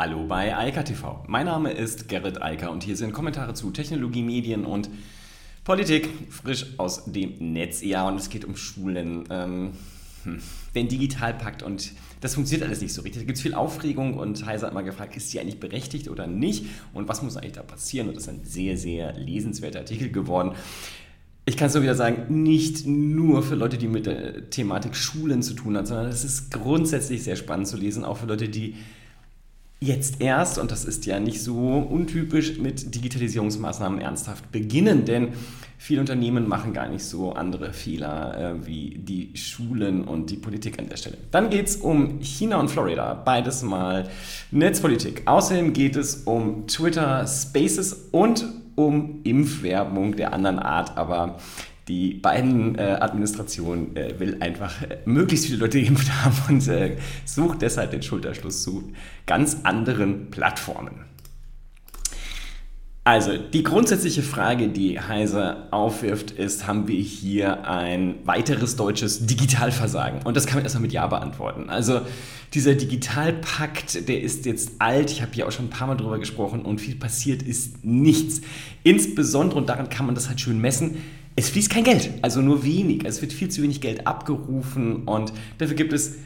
Hallo bei Eika TV. Mein Name ist Gerrit Eiker und hier sind Kommentare zu Technologie, Medien und Politik frisch aus dem Netz. Ja, und es geht um Schulen, ähm, hm, den Digitalpakt und das funktioniert alles nicht so richtig. Da gibt es viel Aufregung und Heiser hat mal gefragt, ist die eigentlich berechtigt oder nicht und was muss eigentlich da passieren? Und das ist ein sehr, sehr lesenswerter Artikel geworden. Ich kann es nur wieder sagen, nicht nur für Leute, die mit der Thematik Schulen zu tun haben, sondern es ist grundsätzlich sehr spannend zu lesen, auch für Leute, die jetzt erst, und das ist ja nicht so untypisch, mit Digitalisierungsmaßnahmen ernsthaft beginnen, denn viele Unternehmen machen gar nicht so andere Fehler äh, wie die Schulen und die Politik an der Stelle. Dann geht es um China und Florida, beides mal Netzpolitik. Außerdem geht es um Twitter Spaces und um Impfwerbung der anderen Art, aber die beiden äh, Administrationen äh, will einfach äh, möglichst viele Leute geimpft haben und äh, sucht deshalb den Schulterschluss zu ganz anderen Plattformen. Also, die grundsätzliche Frage, die Heise aufwirft, ist, haben wir hier ein weiteres deutsches Digitalversagen? Und das kann man erstmal mit Ja beantworten. Also, dieser Digitalpakt, der ist jetzt alt, ich habe hier auch schon ein paar Mal drüber gesprochen und viel passiert ist nichts. Insbesondere, und daran kann man das halt schön messen, es fließt kein Geld, also nur wenig. Es wird viel zu wenig Geld abgerufen und dafür gibt es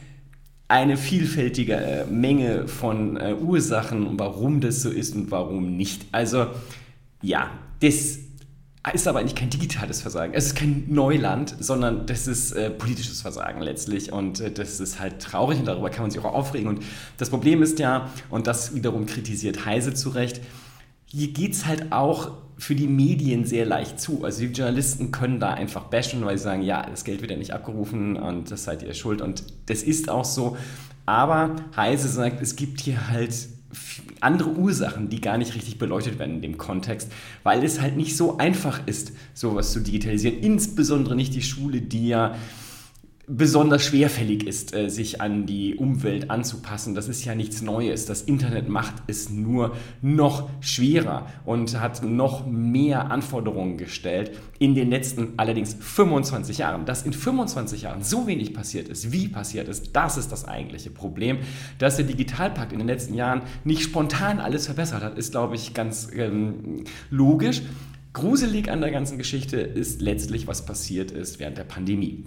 eine vielfältige äh, Menge von äh, Ursachen, warum das so ist und warum nicht. Also ja, das ist aber eigentlich kein digitales Versagen. Es ist kein Neuland, sondern das ist äh, politisches Versagen letztlich. Und äh, das ist halt traurig und darüber kann man sich auch aufregen. Und das Problem ist ja, und das wiederum kritisiert Heise zu Recht, hier geht es halt auch für die Medien sehr leicht zu. Also die Journalisten können da einfach bashen, weil sie sagen, ja, das Geld wird ja nicht abgerufen und das seid ihr schuld. Und das ist auch so. Aber Heise sagt, es gibt hier halt andere Ursachen, die gar nicht richtig beleuchtet werden in dem Kontext, weil es halt nicht so einfach ist, sowas zu digitalisieren. Insbesondere nicht die Schule, die ja besonders schwerfällig ist, äh, sich an die Umwelt anzupassen. Das ist ja nichts Neues. Das Internet macht es nur noch schwerer und hat noch mehr Anforderungen gestellt in den letzten allerdings 25 Jahren. Dass in 25 Jahren so wenig passiert ist, wie passiert ist, das ist das eigentliche Problem. Dass der Digitalpakt in den letzten Jahren nicht spontan alles verbessert hat, ist, glaube ich, ganz ähm, logisch. Gruselig an der ganzen Geschichte ist letztlich, was passiert ist während der Pandemie.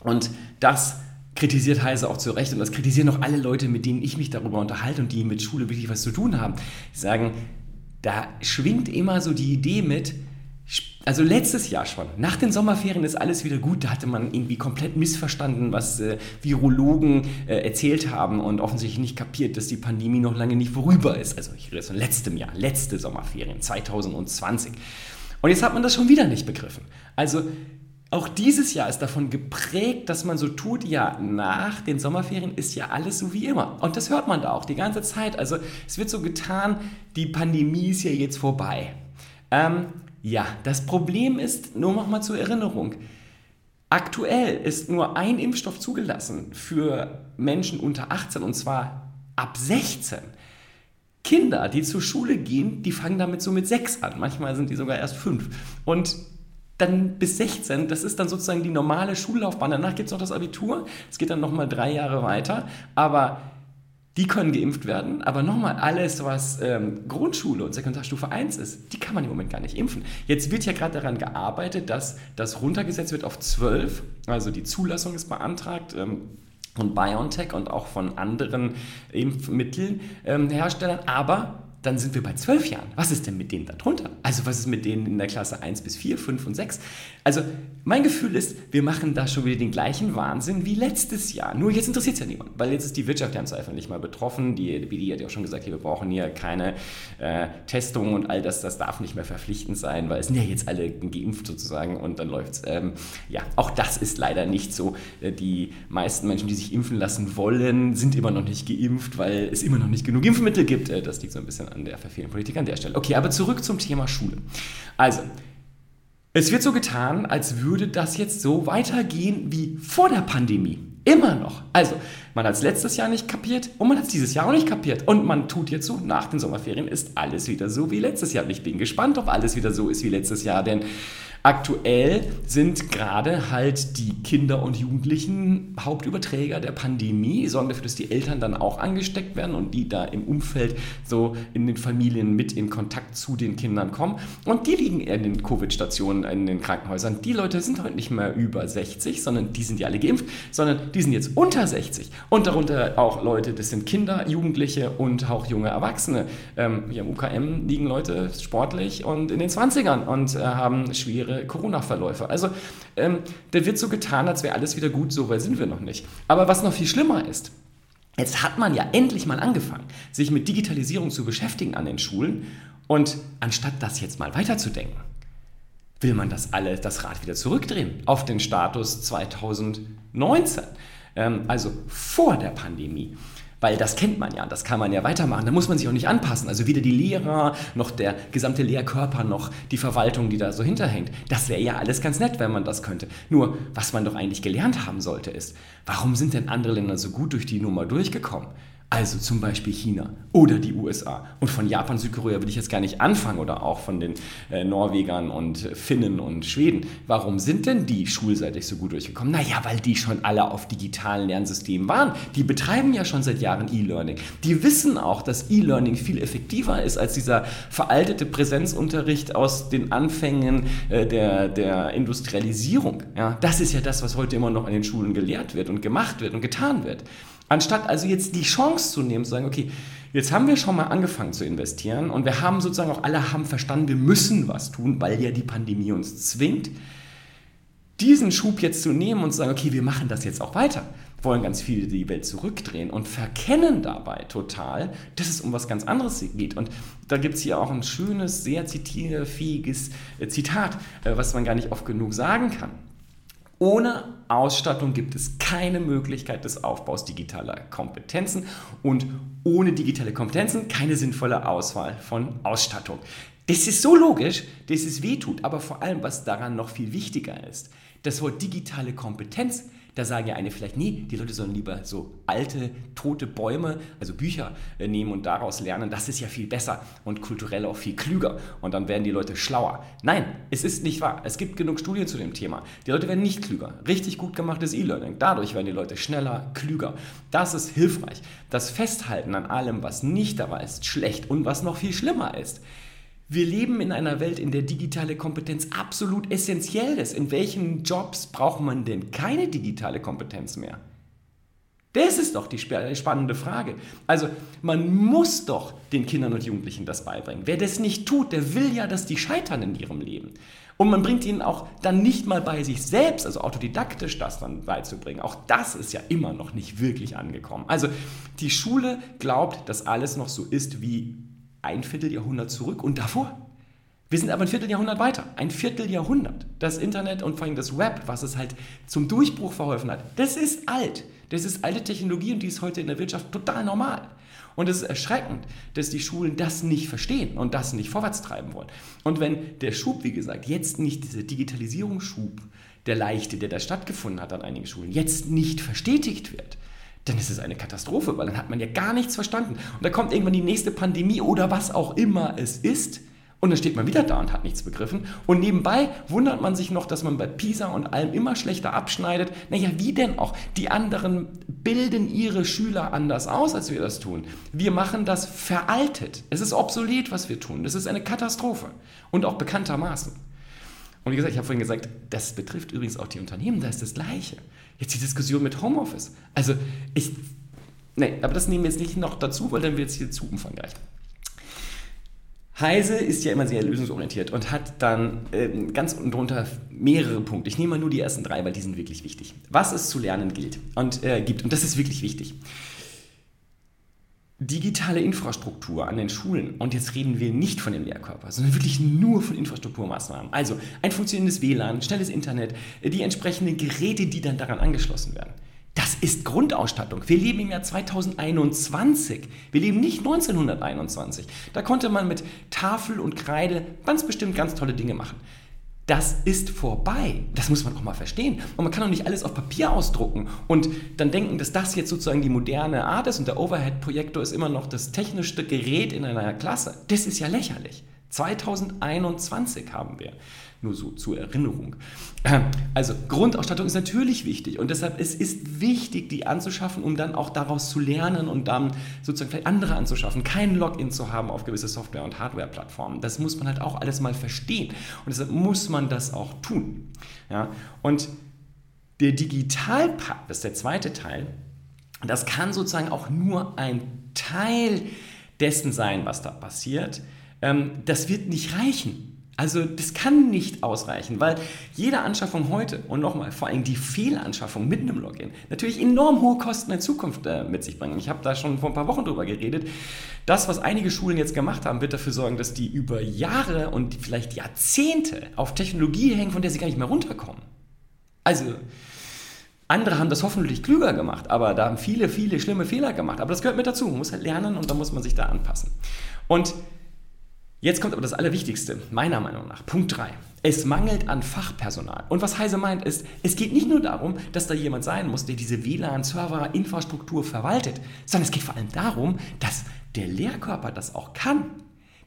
Und das kritisiert Heise auch zu Recht und das kritisieren auch alle Leute, mit denen ich mich darüber unterhalte und die mit Schule wirklich was zu tun haben. Die sagen, da schwingt immer so die Idee mit, also letztes Jahr schon, nach den Sommerferien ist alles wieder gut. Da hatte man irgendwie komplett missverstanden, was äh, Virologen äh, erzählt haben und offensichtlich nicht kapiert, dass die Pandemie noch lange nicht vorüber ist. Also ich rede von letztem Jahr, letzte Sommerferien, 2020. Und jetzt hat man das schon wieder nicht begriffen. Also auch dieses Jahr ist davon geprägt, dass man so tut, ja, nach den Sommerferien ist ja alles so wie immer. Und das hört man da auch die ganze Zeit. Also es wird so getan, die Pandemie ist ja jetzt vorbei. Ähm, ja, das Problem ist, nur noch mal zur Erinnerung, aktuell ist nur ein Impfstoff zugelassen für Menschen unter 18 und zwar ab 16. Kinder, die zur Schule gehen, die fangen damit so mit 6 an. Manchmal sind die sogar erst 5. Und dann bis 16, das ist dann sozusagen die normale Schullaufbahn. Danach gibt es noch das Abitur, es geht dann nochmal drei Jahre weiter, aber die können geimpft werden, aber nochmal alles, was ähm, Grundschule und Sekundarstufe 1 ist, die kann man im Moment gar nicht impfen. Jetzt wird ja gerade daran gearbeitet, dass das runtergesetzt wird auf 12, also die Zulassung ist beantragt. Ähm, von BioNTech und auch von anderen Impfmittelherstellern, ähm, aber dann sind wir bei zwölf Jahren. Was ist denn mit denen darunter? Also was ist mit denen in der Klasse 1 bis 4, 5 und 6? Also mein Gefühl ist, wir machen da schon wieder den gleichen Wahnsinn wie letztes Jahr. Nur jetzt interessiert es ja niemand, weil jetzt ist die Wirtschaft ja im Zweifel nicht mal betroffen. Die BD hat ja auch schon gesagt, hier, wir brauchen hier keine äh, Testungen und all das, das darf nicht mehr verpflichtend sein, weil es sind ja jetzt alle geimpft sozusagen und dann läuft es. Ähm, ja, auch das ist leider nicht so. Äh, die meisten Menschen, die sich impfen lassen wollen, sind immer noch nicht geimpft, weil es immer noch nicht genug Impfmittel gibt. Äh, das liegt so ein bisschen an der verfehlten Politik an der Stelle. Okay, aber zurück zum Thema Schule. Also, es wird so getan, als würde das jetzt so weitergehen wie vor der Pandemie. Immer noch. Also, Man hat es letztes Jahr nicht kapiert und man hat es dieses Jahr auch nicht kapiert. Und man tut jetzt so, nach den Sommerferien ist alles wieder so wie letztes Jahr. Und ich bin gespannt, ob alles wieder so ist wie letztes Jahr, denn Aktuell sind gerade halt die Kinder und Jugendlichen Hauptüberträger der Pandemie, sorgen dafür, dass die Eltern dann auch angesteckt werden und die da im Umfeld so in den Familien mit in Kontakt zu den Kindern kommen. Und die liegen in den Covid-Stationen, in den Krankenhäusern. Die Leute sind heute nicht mehr über 60, sondern die sind ja alle geimpft, sondern die sind jetzt unter 60. Und darunter auch Leute, das sind Kinder, Jugendliche und auch junge Erwachsene. Ähm, hier im UKM liegen Leute sportlich und in den 20ern und äh, haben schwere Corona-Verläufe. Also ähm, da wird so getan, als wäre alles wieder gut, so weit sind wir noch nicht. Aber was noch viel schlimmer ist, jetzt hat man ja endlich mal angefangen, sich mit Digitalisierung zu beschäftigen an den Schulen und anstatt das jetzt mal weiterzudenken, will man das alle, das Rad wieder zurückdrehen auf den Status 2019, ähm, also vor der Pandemie. Weil das kennt man ja, das kann man ja weitermachen. Da muss man sich auch nicht anpassen. Also weder die Lehrer noch der gesamte Lehrkörper noch die Verwaltung, die da so hinterhängt. Das wäre ja alles ganz nett, wenn man das könnte. Nur, was man doch eigentlich gelernt haben sollte, ist, warum sind denn andere Länder so gut durch die Nummer durchgekommen? Also zum Beispiel China oder die USA. Und von Japan, Südkorea will ich jetzt gar nicht anfangen oder auch von den äh, Norwegern und Finnen und Schweden. Warum sind denn die schulseitig so gut durchgekommen? Naja, weil die schon alle auf digitalen Lernsystemen waren. Die betreiben ja schon seit Jahren E-Learning. Die wissen auch, dass E-Learning viel effektiver ist als dieser veraltete Präsenzunterricht aus den Anfängen äh, der, der Industrialisierung. Ja, das ist ja das, was heute immer noch an den Schulen gelehrt wird und gemacht wird und getan wird. Anstatt also jetzt die Chance zu nehmen, zu sagen, okay, jetzt haben wir schon mal angefangen zu investieren und wir haben sozusagen auch alle haben verstanden, wir müssen was tun, weil ja die Pandemie uns zwingt, diesen Schub jetzt zu nehmen und zu sagen, okay, wir machen das jetzt auch weiter, wollen ganz viele die Welt zurückdrehen und verkennen dabei total, dass es um was ganz anderes geht. Und da gibt es hier auch ein schönes, sehr zitierfähiges äh, Zitat, äh, was man gar nicht oft genug sagen kann. Ohne Ausstattung gibt es keine Möglichkeit des Aufbaus digitaler Kompetenzen und ohne digitale Kompetenzen keine sinnvolle Auswahl von Ausstattung. Das ist so logisch, dass es wehtut, aber vor allem, was daran noch viel wichtiger ist, das Wort digitale Kompetenz da sagen ja eine vielleicht, nee, die Leute sollen lieber so alte, tote Bäume, also Bücher äh, nehmen und daraus lernen. Das ist ja viel besser und kulturell auch viel klüger. Und dann werden die Leute schlauer. Nein, es ist nicht wahr. Es gibt genug Studien zu dem Thema. Die Leute werden nicht klüger. Richtig gut gemachtes E-Learning. Dadurch werden die Leute schneller, klüger. Das ist hilfreich. Das Festhalten an allem, was nicht dabei ist, schlecht und was noch viel schlimmer ist wir leben in einer Welt, in der digitale Kompetenz absolut essentiell ist. In welchen Jobs braucht man denn keine digitale Kompetenz mehr? Das ist doch die spannende Frage. Also man muss doch den Kindern und Jugendlichen das beibringen. Wer das nicht tut, der will ja, dass die scheitern in ihrem Leben. Und man bringt ihnen auch dann nicht mal bei sich selbst, also autodidaktisch das dann beizubringen. Auch das ist ja immer noch nicht wirklich angekommen. Also die Schule glaubt, dass alles noch so ist wie ein Vierteljahrhundert zurück und davor. Wir sind aber ein Vierteljahrhundert weiter. Ein Vierteljahrhundert. Das Internet und vor allem das Web, was es halt zum Durchbruch verholfen hat, das ist alt. Das ist alte Technologie und die ist heute in der Wirtschaft total normal. Und es ist erschreckend, dass die Schulen das nicht verstehen und das nicht vorwärts treiben wollen. Und wenn der Schub, wie gesagt, jetzt nicht dieser Digitalisierungsschub, der leichte, der da stattgefunden hat an einigen Schulen, jetzt nicht verstetigt wird, dann ist es eine Katastrophe, weil dann hat man ja gar nichts verstanden. Und da kommt irgendwann die nächste Pandemie oder was auch immer es ist. Und dann steht man wieder da und hat nichts begriffen. Und nebenbei wundert man sich noch, dass man bei PISA und allem immer schlechter abschneidet. Naja, wie denn auch? Die anderen bilden ihre Schüler anders aus, als wir das tun. Wir machen das veraltet. Es ist obsolet, was wir tun. Das ist eine Katastrophe. Und auch bekanntermaßen. Und wie gesagt, ich habe vorhin gesagt, das betrifft übrigens auch die Unternehmen, da ist das Gleiche. Jetzt die Diskussion mit Homeoffice. Also ich, nee, aber das nehmen wir jetzt nicht noch dazu, weil dann wird es hier zu umfangreich. Heise ist ja immer sehr lösungsorientiert und hat dann äh, ganz unten drunter mehrere Punkte. Ich nehme mal nur die ersten drei, weil die sind wirklich wichtig. Was es zu lernen gilt und äh, gibt, und das ist wirklich wichtig digitale Infrastruktur an den Schulen, und jetzt reden wir nicht von dem Lehrkörper, sondern wirklich nur von Infrastrukturmaßnahmen. Also ein funktionierendes WLAN, schnelles Internet, die entsprechenden Geräte, die dann daran angeschlossen werden. Das ist Grundausstattung. Wir leben im Jahr 2021. Wir leben nicht 1921. Da konnte man mit Tafel und Kreide ganz bestimmt ganz tolle Dinge machen. Das ist vorbei. Das muss man auch mal verstehen. Und man kann doch nicht alles auf Papier ausdrucken und dann denken, dass das jetzt sozusagen die moderne Art ist und der Overhead-Projektor ist immer noch das technischste Gerät in einer Klasse. Das ist ja lächerlich. 2021 haben wir. Nur so zur Erinnerung. Ähm, also Grundausstattung ist natürlich wichtig und deshalb es ist wichtig, die anzuschaffen, um dann auch daraus zu lernen und dann sozusagen vielleicht andere anzuschaffen, kein Login zu haben auf gewisse Software- und Hardware-Plattformen. Das muss man halt auch alles mal verstehen und deshalb muss man das auch tun. Ja? Und der Digitalpakt, das ist der zweite Teil, das kann sozusagen auch nur ein Teil dessen sein, was da passiert. Ähm, das wird nicht reichen. Also das kann nicht ausreichen, weil jede Anschaffung heute und nochmal vor allem die Fehlanschaffung mit einem Login natürlich enorm hohe Kosten in Zukunft äh, mit sich bringen. Ich habe da schon vor ein paar Wochen drüber geredet. Das, was einige Schulen jetzt gemacht haben, wird dafür sorgen, dass die über Jahre und vielleicht Jahrzehnte auf Technologie hängen, von der sie gar nicht mehr runterkommen. Also andere haben das hoffentlich klüger gemacht, aber da haben viele, viele schlimme Fehler gemacht. Aber das gehört mit dazu. Man muss halt lernen und da muss man sich da anpassen. Und Jetzt kommt aber das Allerwichtigste, meiner Meinung nach. Punkt 3. Es mangelt an Fachpersonal. Und was Heise meint ist, es geht nicht nur darum, dass da jemand sein muss, der diese WLAN-Server-Infrastruktur verwaltet, sondern es geht vor allem darum, dass der Lehrkörper das auch kann.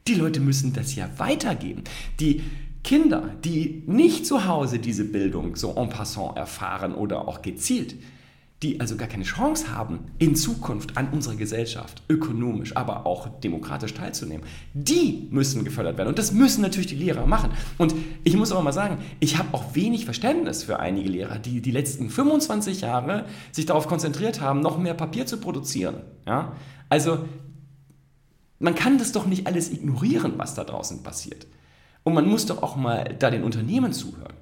Die Leute müssen das ja weitergeben. Die Kinder, die nicht zu Hause diese Bildung so en passant erfahren oder auch gezielt, die also gar keine Chance haben, in Zukunft an unserer Gesellschaft ökonomisch, aber auch demokratisch teilzunehmen, die müssen gefördert werden. Und das müssen natürlich die Lehrer machen. Und ich muss aber mal sagen, ich habe auch wenig Verständnis für einige Lehrer, die die letzten 25 Jahre sich darauf konzentriert haben, noch mehr Papier zu produzieren. Ja? Also man kann das doch nicht alles ignorieren, was da draußen passiert. Und man muss doch auch mal da den Unternehmen zuhören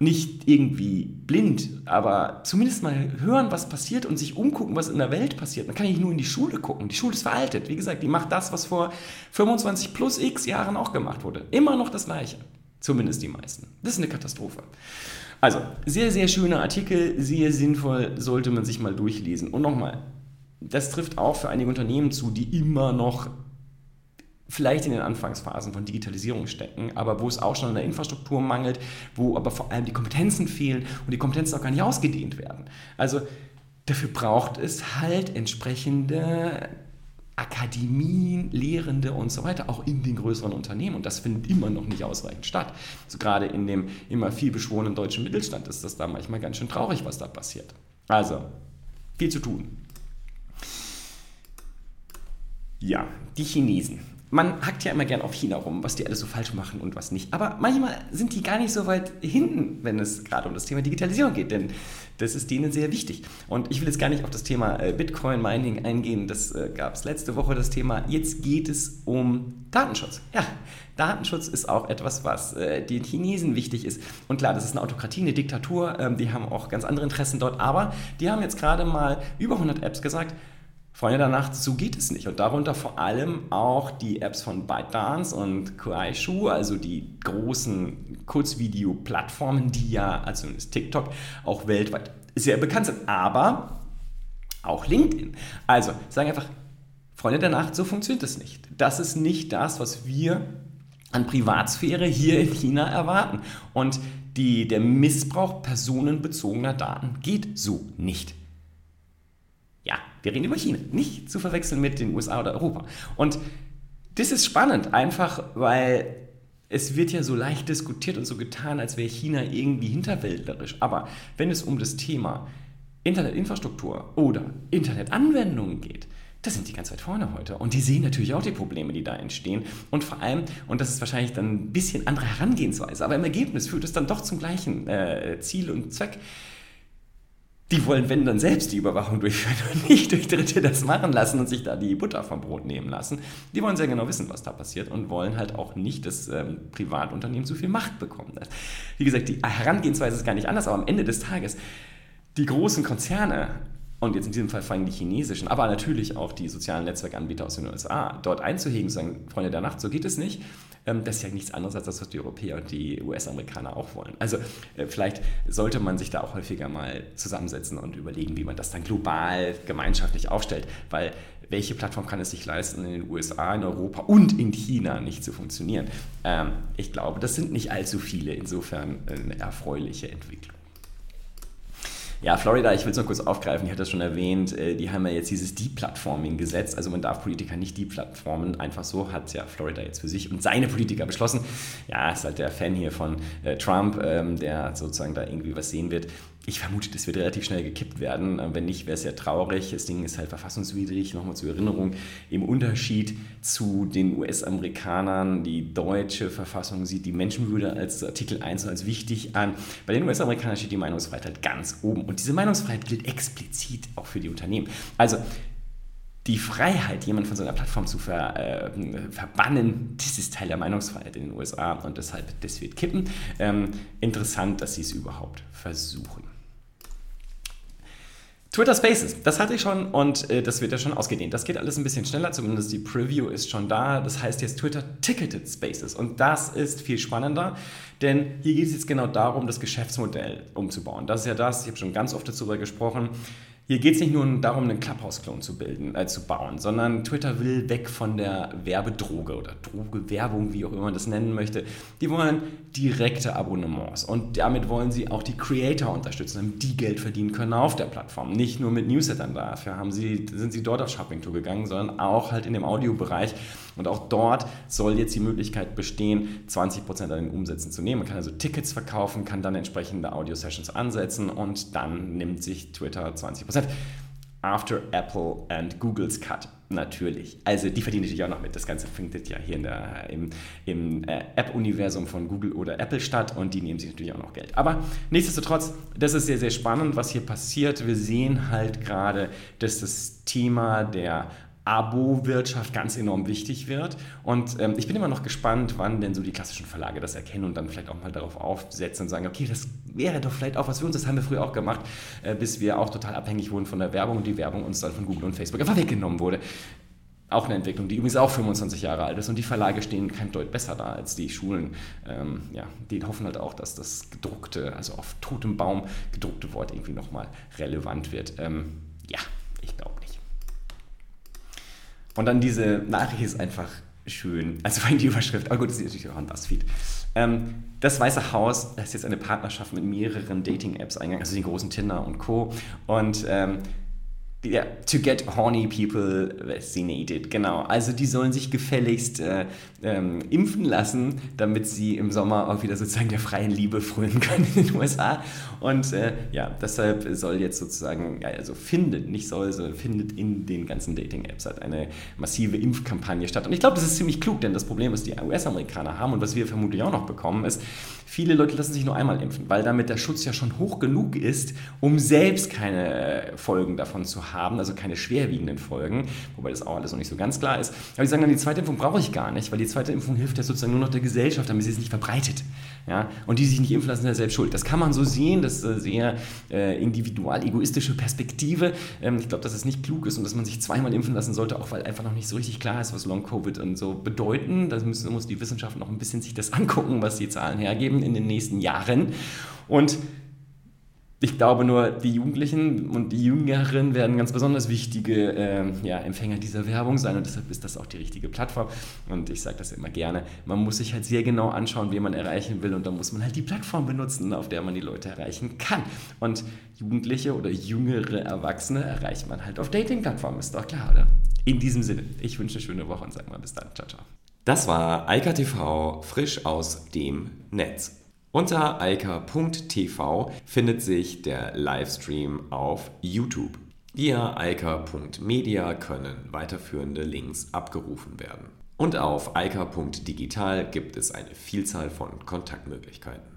nicht irgendwie blind, aber zumindest mal hören, was passiert und sich umgucken, was in der Welt passiert. Man kann nicht nur in die Schule gucken. Die Schule ist veraltet. Wie gesagt, die macht das, was vor 25 plus x Jahren auch gemacht wurde. Immer noch das Gleiche. Zumindest die meisten. Das ist eine Katastrophe. Also, sehr, sehr schöner Artikel, sehr sinnvoll, sollte man sich mal durchlesen. Und nochmal, das trifft auch für einige Unternehmen zu, die immer noch vielleicht in den Anfangsphasen von Digitalisierung stecken, aber wo es auch schon an der Infrastruktur mangelt, wo aber vor allem die Kompetenzen fehlen und die Kompetenzen auch gar nicht ausgedehnt werden. Also dafür braucht es halt entsprechende Akademien, Lehrende und so weiter, auch in den größeren Unternehmen. Und das findet immer noch nicht ausreichend statt. Also gerade in dem immer viel beschworenen deutschen Mittelstand ist das da manchmal ganz schön traurig, was da passiert. Also, viel zu tun. Ja, die Chinesen man hackt ja immer gern auf China rum, was die alles so falsch machen und was nicht. Aber manchmal sind die gar nicht so weit hinten, wenn es gerade um das Thema Digitalisierung geht, denn das ist denen sehr wichtig. Und ich will jetzt gar nicht auf das Thema äh, Bitcoin-Mining eingehen, das äh, gab es letzte Woche das Thema. Jetzt geht es um Datenschutz. Ja, Datenschutz ist auch etwas, was äh, den Chinesen wichtig ist. Und klar, das ist eine Autokratie, eine Diktatur, ähm, die haben auch ganz andere Interessen dort, aber die haben jetzt gerade mal über 100 Apps gesagt, Freunde der Nacht, so geht es nicht. Und darunter vor allem auch die Apps von ByteDance und Kuaishu, also die großen Kurzvideo-Plattformen, die ja, also TikTok, auch weltweit sehr bekannt sind. Aber auch LinkedIn. Also sagen einfach, Freunde der Nacht, so funktioniert das nicht. Das ist nicht das, was wir an Privatsphäre hier in China erwarten. Und die, der Missbrauch personenbezogener Daten geht so nicht. Wir reden über China, nicht zu verwechseln mit den USA oder Europa. Und das ist spannend, einfach weil es wird ja so leicht diskutiert und so getan, als wäre China irgendwie hinterwäldlerisch. Aber wenn es um das Thema Internetinfrastruktur oder Internetanwendungen geht, da sind die ganz weit vorne heute. Und die sehen natürlich auch die Probleme, die da entstehen. Und vor allem, und das ist wahrscheinlich dann ein bisschen andere Herangehensweise, aber im Ergebnis führt es dann doch zum gleichen äh, Ziel und Zweck die wollen, wenn dann selbst die Überwachung durchführen und nicht durch Dritte das machen lassen und sich da die Butter vom Brot nehmen lassen. Die wollen sehr genau wissen, was da passiert und wollen halt auch nicht, dass ähm, Privatunternehmen zu viel Macht bekommen. Wie gesagt, die Herangehensweise ist gar nicht anders, aber am Ende des Tages, die großen Konzerne und jetzt in diesem Fall vor allem die chinesischen, aber natürlich auch die sozialen Netzwerkanbieter aus den USA, dort einzuhegen, zu sagen, Freunde der Nacht, so geht es nicht. Ähm, das ist ja nichts anderes als das, was die Europäer und die US-Amerikaner auch wollen. Also äh, vielleicht sollte man sich da auch häufiger mal zusammensetzen und überlegen, wie man das dann global, gemeinschaftlich aufstellt, weil welche Plattform kann es sich leisten, in den USA, in Europa und in China nicht zu funktionieren? Ähm, ich glaube, das sind nicht allzu viele, insofern eine erfreuliche Entwicklung. Ja, Florida, ich will es noch kurz aufgreifen, ich hatte das schon erwähnt, äh, die haben ja jetzt dieses Deplatforming-Gesetz, also man darf Politiker nicht deplatformen, einfach so hat ja Florida jetzt für sich und seine Politiker beschlossen. Ja, ist halt der Fan hier von äh, Trump, ähm, der sozusagen da irgendwie was sehen wird ich vermute, das wird relativ schnell gekippt werden. Äh, wenn nicht, wäre es ja traurig. Das Ding ist halt verfassungswidrig. Nochmal zur Erinnerung, im Unterschied zu den US-Amerikanern, die deutsche Verfassung sieht die Menschenwürde als Artikel 1 als wichtig an. Bei den US-Amerikanern steht die Meinungsfreiheit halt ganz oben. Und diese Meinungsfreiheit gilt explizit auch für die Unternehmen. Also die Freiheit, jemanden von seiner Plattform zu ver, äh, verbannen, das ist Teil der Meinungsfreiheit in den USA und deshalb, das wird kippen. Ähm, interessant, dass sie es überhaupt versuchen. Twitter Spaces, das hatte ich schon und äh, das wird ja schon ausgedehnt. Das geht alles ein bisschen schneller, zumindest die Preview ist schon da. Das heißt jetzt Twitter Ticketed Spaces und das ist viel spannender, denn hier geht es jetzt genau darum, das Geschäftsmodell umzubauen. Das ist ja das, ich habe schon ganz oft darüber gesprochen. Hier geht es nicht nur darum, einen Clubhouse-Klon zu bilden, äh, zu bauen, sondern Twitter will weg von der Werbedroge oder Drogewerbung, wie auch immer man das nennen möchte. Die wollen direkte Abonnements und damit wollen sie auch die Creator unterstützen, damit die Geld verdienen können auf der Plattform. Nicht nur mit Newslettern dafür haben sie, sind sie dort auf Shopping-Tour gegangen, sondern auch halt in dem Audiobereich. Und auch dort soll jetzt die Möglichkeit bestehen, 20% an den Umsätzen zu nehmen. Man kann also Tickets verkaufen, kann dann entsprechende Audio-Sessions ansetzen und dann nimmt sich Twitter 20%. After Apple and Googles Cut. Natürlich. Also die verdienen natürlich auch noch mit. Das Ganze findet ja hier der, im, im äh, App-Universum von Google oder Apple statt und die nehmen sich natürlich auch noch Geld. Aber nichtsdestotrotz, das ist sehr, sehr spannend, was hier passiert. Wir sehen halt gerade, dass das Thema der Abo-Wirtschaft ganz enorm wichtig wird. Und ähm, ich bin immer noch gespannt, wann denn so die klassischen Verlage das erkennen und dann vielleicht auch mal darauf aufsetzen und sagen, okay, das wäre doch vielleicht auch was für uns, das haben wir früher auch gemacht, äh, bis wir auch total abhängig wurden von der Werbung und die Werbung uns dann von Google und Facebook einfach weggenommen wurde. Auch eine Entwicklung, die übrigens auch 25 Jahre alt ist und die Verlage stehen kein Deut besser da als die Schulen. Ähm, ja, die hoffen halt auch, dass das gedruckte, also auf totem Baum gedruckte Wort irgendwie nochmal relevant wird. Ähm, ja, ich glaube. Und dann diese Nachricht ist einfach schön. Also vor allem die Überschrift, aber gut, das ist natürlich auch ein Buzzfeed. Ähm, das Weiße Haus ist jetzt eine Partnerschaft mit mehreren Dating-Apps eingegangen, also den großen Tinder und Co. Und ähm, Yeah, to get horny people vaccinated, genau. Also die sollen sich gefälligst äh, ähm, impfen lassen, damit sie im Sommer auch wieder sozusagen der freien Liebe frönen können in den USA. Und äh, ja, deshalb soll jetzt sozusagen, also findet, nicht soll, sondern findet in den ganzen Dating-Apps halt eine massive Impfkampagne statt. Und ich glaube, das ist ziemlich klug, denn das Problem, was die US-Amerikaner haben und was wir vermutlich auch noch bekommen, ist, viele Leute lassen sich nur einmal impfen, weil damit der Schutz ja schon hoch genug ist, um selbst keine Folgen davon zu haben, also keine schwerwiegenden Folgen, wobei das auch alles noch nicht so ganz klar ist. Aber die sagen dann, die zweite Impfung brauche ich gar nicht, weil die zweite Impfung hilft ja sozusagen nur noch der Gesellschaft, damit sie es nicht verbreitet. Ja? Und die, die sich nicht impfen lassen, sind ja selbst schuld. Das kann man so sehen, das ist eine sehr äh, individual egoistische Perspektive. Ähm, ich glaube, dass es nicht klug ist und dass man sich zweimal impfen lassen sollte, auch weil einfach noch nicht so richtig klar ist, was Long-Covid und so bedeuten. Da muss die Wissenschaft noch ein bisschen sich das angucken, was die Zahlen hergeben in den nächsten Jahren. Und ich glaube nur, die Jugendlichen und die Jüngeren werden ganz besonders wichtige äh, ja, Empfänger dieser Werbung sein und deshalb ist das auch die richtige Plattform. Und ich sage das immer gerne, man muss sich halt sehr genau anschauen, wen man erreichen will und dann muss man halt die Plattform benutzen, auf der man die Leute erreichen kann. Und Jugendliche oder jüngere Erwachsene erreicht man halt auf Dating-Plattformen, ist doch klar, oder? In diesem Sinne, ich wünsche eine schöne Woche und sage mal bis dann. Ciao, ciao. Das war Eika TV frisch aus dem Netz. Unter eika.tv findet sich der Livestream auf YouTube. Via eika.media können weiterführende Links abgerufen werden. Und auf eika.digital gibt es eine Vielzahl von Kontaktmöglichkeiten.